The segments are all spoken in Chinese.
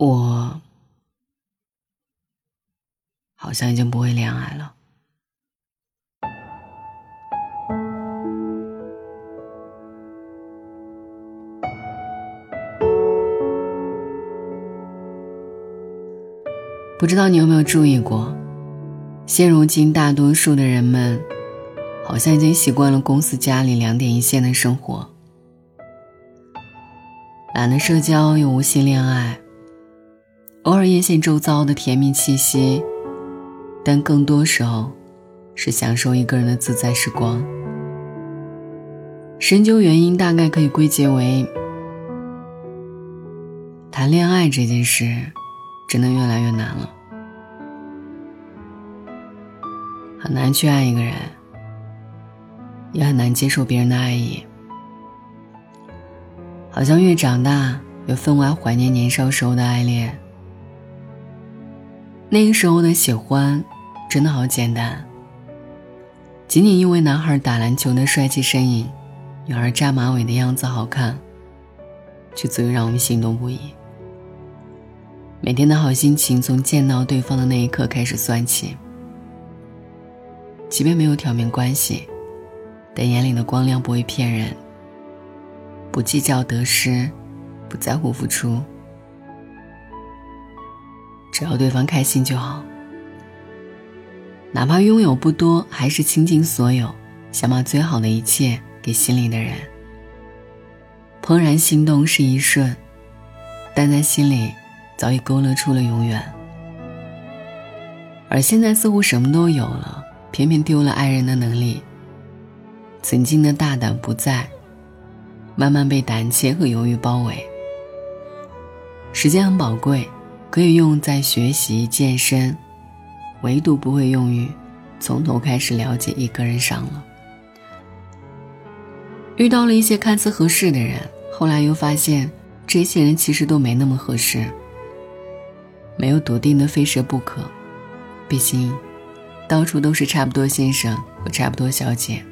我好像已经不会恋爱了。不知道你有没有注意过，现如今大多数的人们，好像已经习惯了公司家里两点一线的生活，懒得社交又无心恋爱，偶尔艳羡周遭的甜蜜气息，但更多时候，是享受一个人的自在时光。深究原因，大概可以归结为，谈恋爱这件事。真的越来越难了，很难去爱一个人，也很难接受别人的爱意。好像越长大，越分外怀念年少时候的爱恋。那个时候的喜欢，真的好简单，仅仅因为男孩打篮球的帅气身影，女孩扎马尾的样子好看，就足以让我们心动不已。每天的好心情从见到对方的那一刻开始算起，即便没有挑明关系，但眼里的光亮不会骗人。不计较得失，不在乎付出，只要对方开心就好。哪怕拥有不多，还是倾尽所有，想把最好的一切给心里的人。怦然心动是一瞬，但在心里。早已勾勒出了永远，而现在似乎什么都有了，偏偏丢了爱人的能力。曾经的大胆不在，慢慢被胆怯和犹豫包围。时间很宝贵，可以用在学习、健身，唯独不会用于从头开始了解一个人上了。遇到了一些看似合适的人，后来又发现这些人其实都没那么合适。没有笃定的非谁不可，毕竟，到处都是差不多先生和差不多小姐。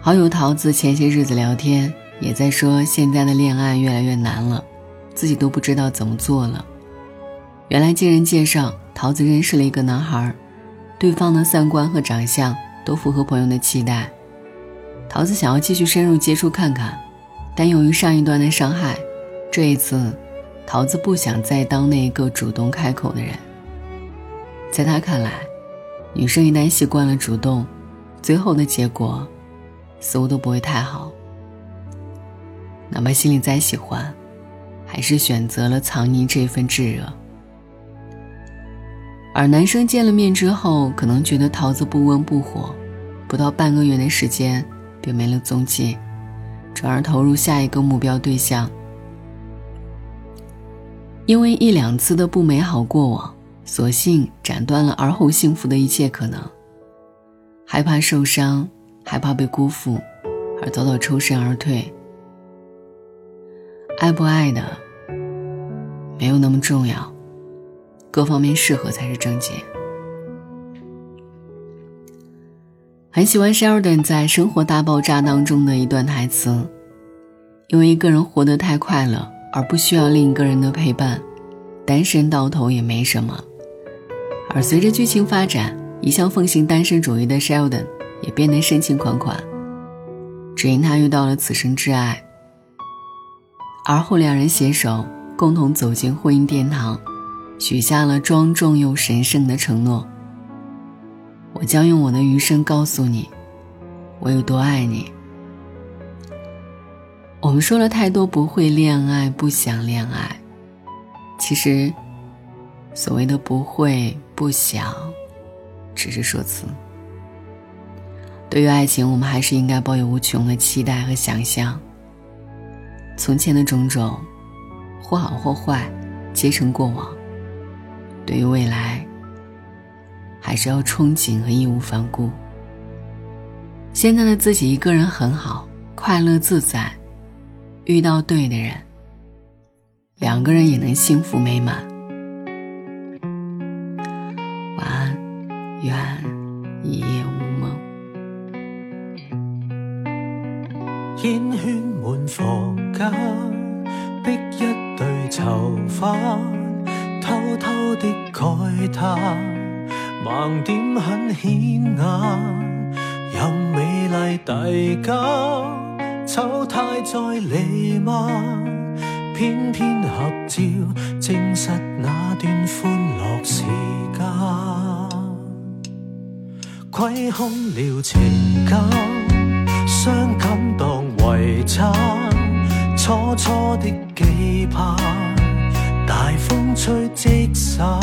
好友桃子前些日子聊天，也在说现在的恋爱越来越难了，自己都不知道怎么做了。原来经人介绍，桃子认识了一个男孩，对方的三观和长相都符合朋友的期待。桃子想要继续深入接触看看，但由于上一段的伤害。这一次，桃子不想再当那个主动开口的人。在他看来，女生一旦习惯了主动，最后的结果似乎都不会太好。哪怕心里再喜欢，还是选择了藏匿这份炙热。而男生见了面之后，可能觉得桃子不温不火，不到半个月的时间便没了踪迹，转而投入下一个目标对象。因为一两次的不美好过往，索性斩断了而后幸福的一切可能。害怕受伤，害怕被辜负，而早早抽身而退。爱不爱的，没有那么重要，各方面适合才是症结。很喜欢 Sheldon 在《生活大爆炸》当中的一段台词：“因为一个人活得太快乐。”而不需要另一个人的陪伴，单身到头也没什么。而随着剧情发展，一向奉行单身主义的 Sheldon 也变得深情款款，只因他遇到了此生挚爱。而后两人携手共同走进婚姻殿堂，许下了庄重又神圣的承诺：“我将用我的余生告诉你，我有多爱你。”我们说了太多不会恋爱、不想恋爱，其实，所谓的不会、不想，只是说辞。对于爱情，我们还是应该抱有无穷的期待和想象。从前的种种，或好或坏，皆成过往。对于未来，还是要憧憬和义无反顾。现在的自己一个人很好，快乐自在。遇到对的人，两个人也能幸福美满。晚安，愿烟圈满房间，逼一对囚犯，偷偷的慨叹，盲点很显眼，任美丽递交，丑态在弥漫，偏偏合照证实那段欢乐时间，亏空了情感，伤感当遗产，初初的期盼，大风吹即散，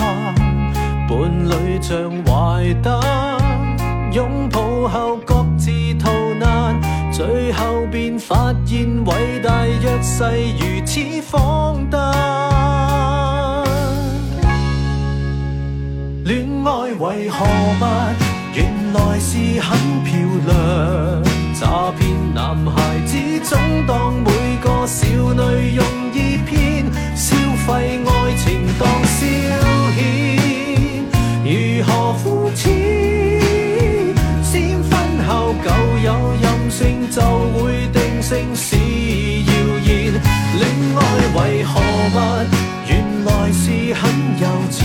伴侣像坏蛋，拥抱后各自逃难，最后便发现伟大若世如此荒诞。恋爱为何物？原来是很漂亮。男孩子总当每个少女容易骗，消费爱情当消遣，如何肤浅？先婚後舊有任性就會定性是谣言，戀愛為何物？原來是很幼稚，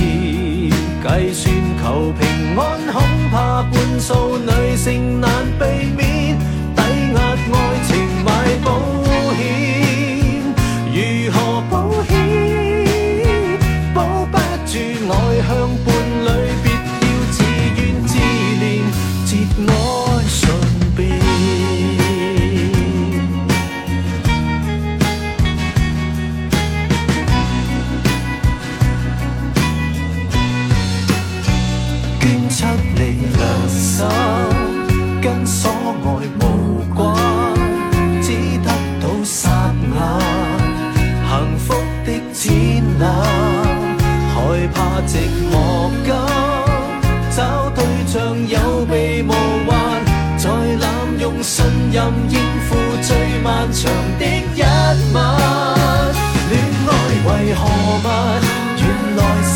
計算求平安，恐怕半數女性冷，害怕寂寞感，找对象有备无患，在滥用信任应付最漫长的一晚。恋爱为何物？原来是